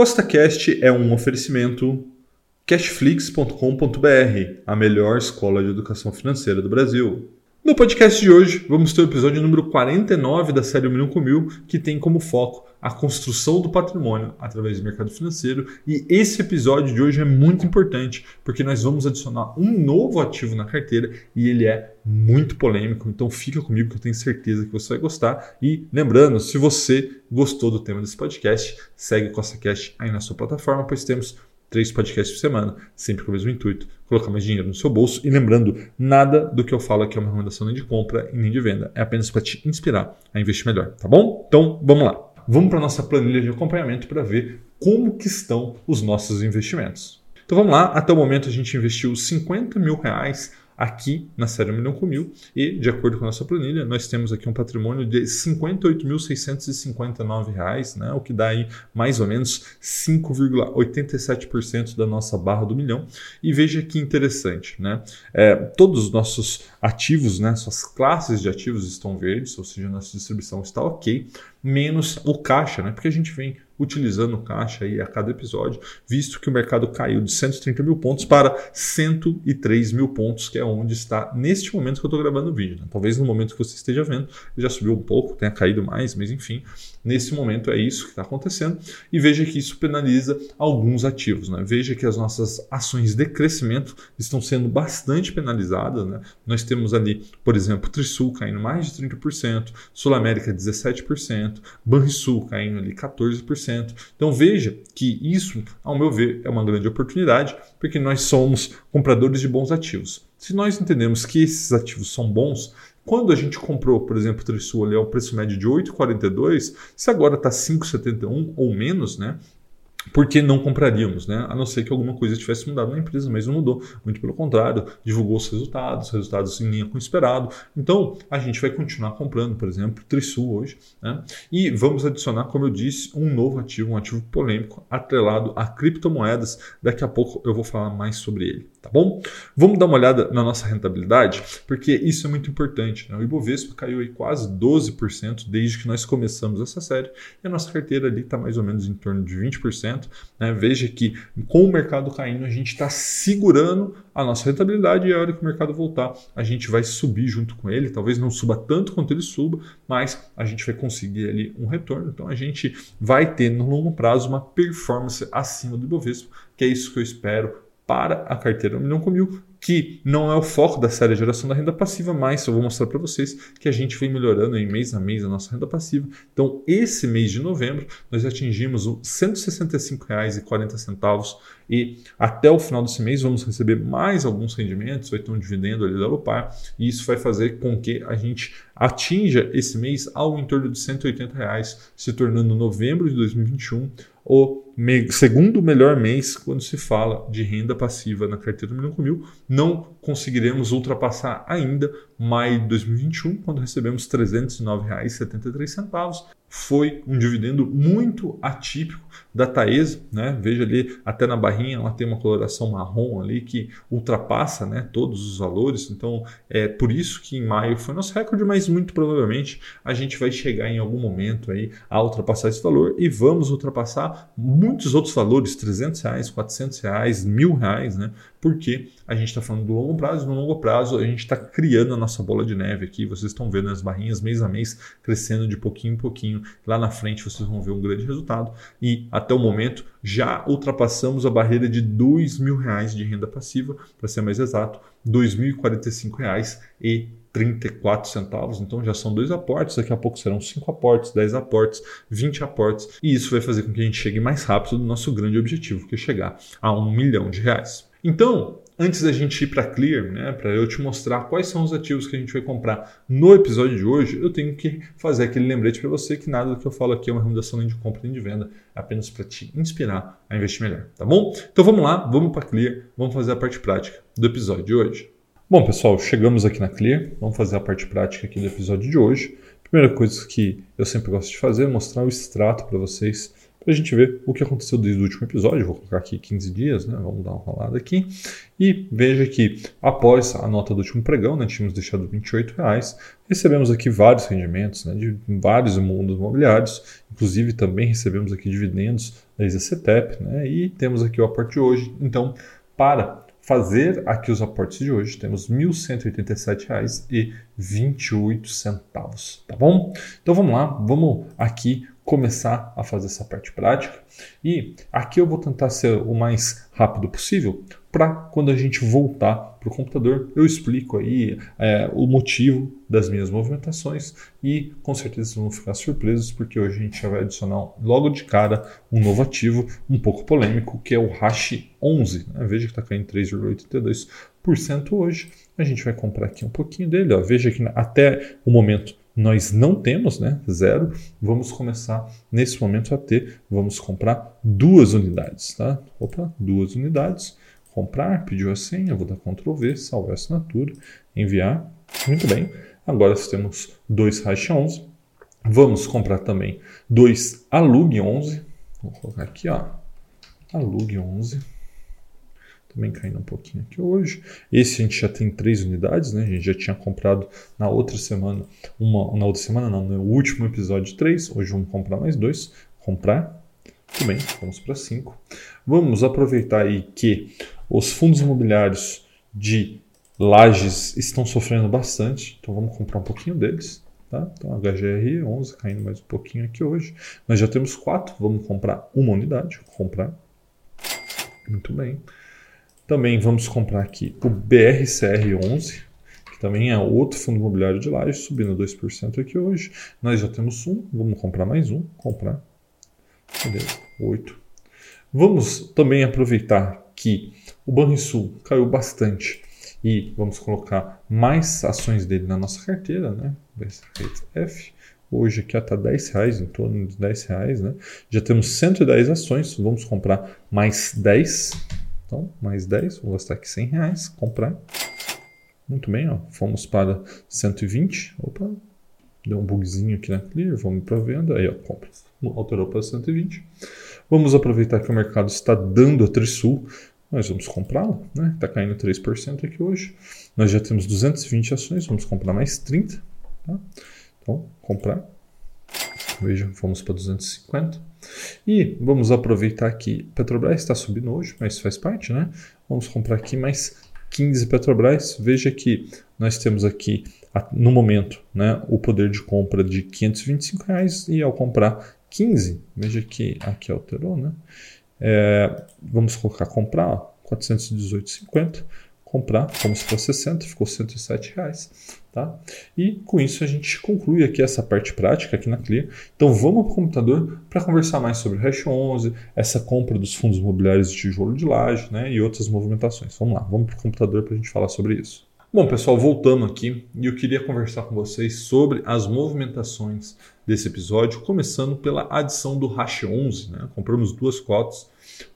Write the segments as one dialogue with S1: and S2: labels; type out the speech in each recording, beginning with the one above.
S1: CostaCast é um oferecimento cashflix.com.br, a melhor escola de educação financeira do Brasil. No podcast de hoje, vamos ter o episódio número 49 da série 1 Milhão com Mil, que tem como foco a construção do patrimônio através do mercado financeiro. E esse episódio de hoje é muito importante, porque nós vamos adicionar um novo ativo na carteira e ele é muito polêmico. Então fica comigo que eu tenho certeza que você vai gostar. E lembrando, se você gostou do tema desse podcast, segue o CostaCast aí na sua plataforma, pois temos três podcasts por semana, sempre com o mesmo intuito, colocar mais dinheiro no seu bolso. E lembrando, nada do que eu falo aqui é uma recomendação nem de compra e nem de venda. É apenas para te inspirar a investir melhor, tá bom? Então, vamos lá. Vamos para a nossa planilha de acompanhamento para ver como que estão os nossos investimentos. Então vamos lá, até o momento a gente investiu 50 mil reais aqui na série 1 milhão com mil e, de acordo com a nossa planilha, nós temos aqui um patrimônio de R$ 58.659, né, o que dá aí mais ou menos 5,87% da nossa barra do milhão. E veja que interessante, né? É, todos os nossos ativos, né, suas classes de ativos estão verdes, ou seja, nossa distribuição está ok, menos o caixa, né? Porque a gente vem utilizando caixa aí a cada episódio, visto que o mercado caiu de 130 mil pontos para 103 mil pontos, que é onde está neste momento que eu estou gravando o vídeo. Né? Talvez no momento que você esteja vendo, já subiu um pouco, tenha caído mais, mas enfim, nesse momento é isso que está acontecendo. E veja que isso penaliza alguns ativos. Né? Veja que as nossas ações de crescimento estão sendo bastante penalizadas. Né? Nós temos ali, por exemplo, Trisul caindo mais de 30%, Sul América 17%, Banrisul caindo ali 14%. Então veja que isso, ao meu ver, é uma grande oportunidade, porque nós somos compradores de bons ativos. Se nós entendemos que esses ativos são bons, quando a gente comprou, por exemplo, o Trisul ali ao preço médio de 8,42, se agora está 5,71 ou menos, né? Porque não compraríamos, né? A não ser que alguma coisa tivesse mudado na empresa, mas não mudou. Muito pelo contrário, divulgou os resultados, resultados em linha com o esperado. Então, a gente vai continuar comprando, por exemplo, Trisul hoje, né? E vamos adicionar, como eu disse, um novo ativo, um ativo polêmico, atrelado a criptomoedas. Daqui a pouco eu vou falar mais sobre ele, tá bom? Vamos dar uma olhada na nossa rentabilidade, porque isso é muito importante. Né? O Ibovespa caiu aí quase 12% desde que nós começamos essa série, e a nossa carteira ali está mais ou menos em torno de 20%. Né? Veja que com o mercado caindo, a gente está segurando a nossa rentabilidade e a hora que o mercado voltar, a gente vai subir junto com ele. Talvez não suba tanto quanto ele suba, mas a gente vai conseguir ali um retorno. Então a gente vai ter no longo prazo uma performance acima do Ibovespa, que é isso que eu espero para a carteira 1 milhão com mil, que não é o foco da série Geração da Renda Passiva, mas eu vou mostrar para vocês que a gente vem melhorando em mês a mês a nossa renda passiva. Então, esse mês de novembro, nós atingimos R$ 165,40 e até o final desse mês vamos receber mais alguns rendimentos, vai ter um dividendo ali da Lupar, e isso vai fazer com que a gente atinja esse mês algo em torno de 180 reais, se tornando novembro de 2021 o segundo melhor mês quando se fala de renda passiva na carteira do Milhão com Mil. Não conseguiremos ultrapassar ainda maio de 2021, quando recebemos R$ 309,73. Foi um dividendo muito atípico da Taesa, né? Veja ali, até na barrinha ela tem uma coloração marrom ali que ultrapassa né, todos os valores. Então é por isso que em maio foi nosso recorde, mas muito provavelmente a gente vai chegar em algum momento aí a ultrapassar esse valor e vamos ultrapassar muitos outros valores, 300 reais, 400 reais, mil reais, né? Porque a gente está falando do longo prazo, no longo prazo a gente está criando a nossa bola de neve aqui. Vocês estão vendo as barrinhas mês a mês crescendo de pouquinho em pouquinho. Lá na frente vocês vão ver um grande resultado. E até o momento já ultrapassamos a barreira de mil reais de renda passiva, para ser mais exato, R$ 2.045 e 34 centavos, então já são dois aportes, daqui a pouco serão 5 aportes, 10 aportes, 20 aportes, e isso vai fazer com que a gente chegue mais rápido no nosso grande objetivo, que é chegar a um milhão de reais. Então, antes da gente ir para Clear, né, para eu te mostrar quais são os ativos que a gente vai comprar no episódio de hoje, eu tenho que fazer aquele lembrete para você que nada do que eu falo aqui é uma recomendação nem de compra nem de venda, é apenas para te inspirar a investir melhor, tá bom? Então vamos lá, vamos para Clear, vamos fazer a parte prática do episódio de hoje. Bom, pessoal, chegamos aqui na Clear, vamos fazer a parte prática aqui do episódio de hoje. Primeira coisa que eu sempre gosto de fazer é mostrar o extrato para vocês para a gente ver o que aconteceu desde o último episódio. Vou colocar aqui 15 dias, né? Vamos dar uma rolada aqui. E veja que após a nota do último pregão, né, tínhamos deixado 28 reais, recebemos aqui vários rendimentos né, de vários mundos imobiliários, inclusive também recebemos aqui dividendos da ISACETEP, né, e temos aqui o aporte de hoje. Então, para fazer aqui os aportes de hoje, temos R$ 1.187,28, tá bom? Então vamos lá, vamos aqui começar a fazer essa parte prática. E aqui eu vou tentar ser o mais rápido possível para quando a gente voltar para o computador eu explico aí é, o motivo das minhas movimentações e com certeza vocês vão ficar surpresos porque hoje a gente já vai adicionar logo de cara um novo ativo um pouco polêmico que é o Hash 11. Né? Veja que está caindo 3,82% hoje. A gente vai comprar aqui um pouquinho dele. Ó. Veja que até o momento nós não temos, né? Zero. Vamos começar nesse momento a ter. Vamos comprar duas unidades, tá? Opa, duas unidades. Comprar, pediu a senha, vou dar Ctrl V, salvar a assinatura, enviar. Muito bem. Agora temos dois Hash 11. Vamos comprar também dois Alug 11. Vou colocar aqui, ó. Alug 11 também caindo um pouquinho aqui hoje. Esse a gente já tem três unidades, né? A gente já tinha comprado na outra semana, uma, na outra semana não, no último episódio três. Hoje vamos comprar mais dois. Comprar. Tudo bem, vamos para cinco. Vamos aproveitar aí que os fundos imobiliários de lajes estão sofrendo bastante, então vamos comprar um pouquinho deles. Tá? Então, HGR 11 caindo mais um pouquinho aqui hoje. Nós já temos quatro, vamos comprar uma unidade. Comprar. Muito bem. Também vamos comprar aqui o BRCR11, que também é outro fundo imobiliário de laje, subindo 2% aqui hoje. Nós já temos um, vamos comprar mais um, comprar. Beleza, 8. Vamos também aproveitar que o Banrisul caiu bastante e vamos colocar mais ações dele na nossa carteira, né? F. Hoje aqui está 10 reais, em torno de 10 reais, né? Já temos 110 ações, vamos comprar mais 10 então, mais 10, vou gastar aqui 100 reais, comprar. Muito bem, ó, fomos para 120. Opa, deu um bugzinho aqui na Clear, vamos para venda. Aí, ó, compra. Alterou para 120. Vamos aproveitar que o mercado está dando a Trisul. Nós vamos comprá-la, né? Está caindo 3% aqui hoje. Nós já temos 220 ações, vamos comprar mais 30. Tá? Então, comprar. Veja, fomos para 250. E vamos aproveitar que Petrobras está subindo hoje, mas faz parte, né? Vamos comprar aqui mais 15 Petrobras. Veja que nós temos aqui no momento né, o poder de compra de 525 reais e ao comprar 15, veja que aqui alterou, né? É, vamos colocar comprar 418,50 comprar, fomos para 60, ficou 107 reais. Tá? E com isso a gente conclui aqui essa parte prática aqui na Clear. Então vamos para o computador para conversar mais sobre o Hash 11, essa compra dos fundos imobiliários de tijolo de laje né, e outras movimentações. Vamos lá, vamos para o computador para a gente falar sobre isso. Bom, pessoal, voltando aqui e eu queria conversar com vocês sobre as movimentações desse episódio, começando pela adição do Hash 11. Né? Compramos duas cotas.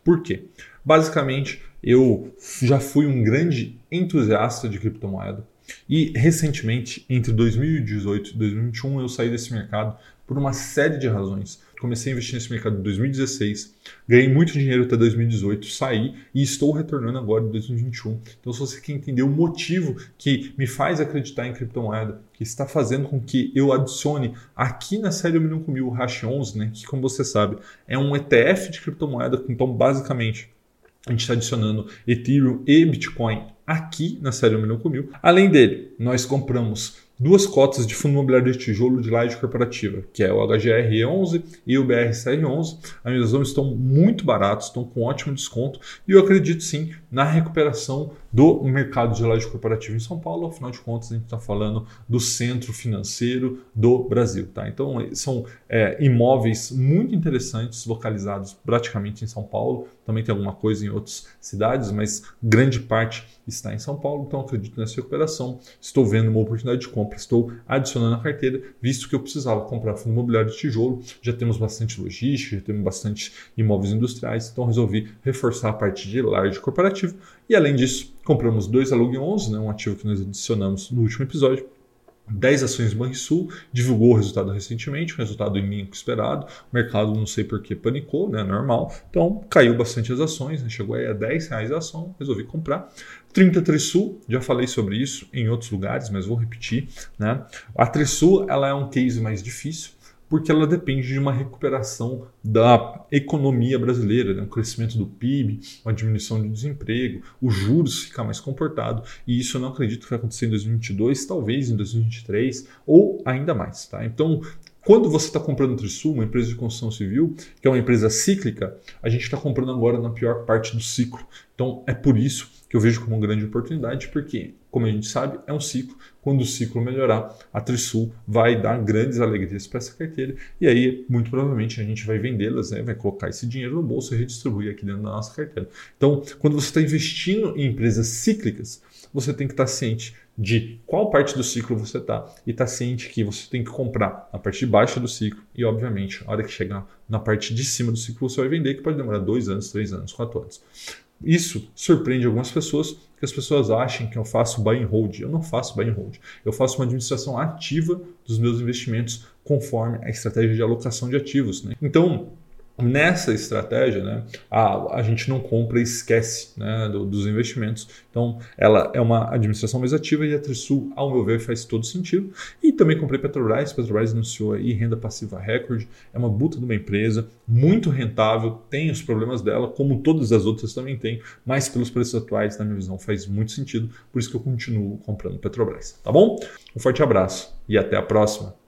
S1: Por quê? Basicamente, eu já fui um grande entusiasta de criptomoeda e recentemente, entre 2018 e 2021, eu saí desse mercado por uma série de razões. Comecei a investir nesse mercado em 2016, ganhei muito dinheiro até 2018, saí e estou retornando agora em 2021. Então, se você quer entender o motivo que me faz acreditar em criptomoeda, que está fazendo com que eu adicione aqui na série 1 milhão com mil o Hash 11, né, que como você sabe é um ETF de criptomoeda, então basicamente a gente está adicionando Ethereum e Bitcoin aqui na série 1 milhão com mil. Além dele, nós compramos duas cotas de fundo imobiliário de tijolo de laje corporativa, que é o HGR11 e o BRCR11. As nomes estão muito baratos, estão com ótimo desconto e eu acredito sim na recuperação do mercado de laje corporativa em São Paulo. Afinal de contas, a gente está falando do centro financeiro do Brasil. Tá? Então, são é, imóveis muito interessantes, localizados praticamente em São Paulo. Também tem alguma coisa em outras cidades, mas grande parte está em São Paulo. Então, acredito nessa recuperação. Estou vendo uma oportunidade de compra, estou adicionando a carteira, visto que eu precisava comprar fundo imobiliário de tijolo. Já temos bastante logística, já temos bastante imóveis industriais, então resolvi reforçar a parte de laje corporativo. E além disso, compramos dois Alug 11, né, um ativo que nós adicionamos no último episódio. 10 ações Banrisul, divulgou o resultado recentemente, um resultado em linha com esperado. O mercado não sei por que panicou, né? Normal. Então caiu bastante as ações, né? chegou aí a 10 reais a ação, resolvi comprar. 33 Sul, já falei sobre isso em outros lugares, mas vou repetir. Né? A Trisul ela é um case mais difícil porque ela depende de uma recuperação da economia brasileira, né? o crescimento do PIB, uma diminuição do desemprego, os juros ficar mais comportado, e isso eu não acredito que vai acontecer em 2022, talvez em 2023 ou ainda mais. Tá? Então, quando você está comprando Trisul, uma empresa de construção civil, que é uma empresa cíclica, a gente está comprando agora na pior parte do ciclo. Então é por isso que eu vejo como uma grande oportunidade, porque, como a gente sabe, é um ciclo. Quando o ciclo melhorar, a Trisul vai dar grandes alegrias para essa carteira e aí, muito provavelmente, a gente vai vendê-las, né? vai colocar esse dinheiro no bolso e redistribuir aqui dentro da nossa carteira. Então, quando você está investindo em empresas cíclicas, você tem que estar tá ciente de qual parte do ciclo você está e estar tá ciente que você tem que comprar na parte de baixo do ciclo e, obviamente, a hora que chegar na parte de cima do ciclo, você vai vender, que pode demorar dois anos, três anos, quatro anos. Isso surpreende algumas pessoas, que as pessoas acham que eu faço buy and hold. Eu não faço buy and hold. Eu faço uma administração ativa dos meus investimentos conforme a estratégia de alocação de ativos. Né? Então, Nessa estratégia, né, a, a gente não compra e esquece né, do, dos investimentos. Então, ela é uma administração mais ativa e a Trisul, ao meu ver, faz todo sentido. E também comprei Petrobras. Petrobras anunciou aí renda passiva recorde. É uma buta de uma empresa, muito rentável, tem os problemas dela, como todas as outras também tem, mas pelos preços atuais, na minha visão, faz muito sentido. Por isso que eu continuo comprando Petrobras. Tá bom? Um forte abraço e até a próxima.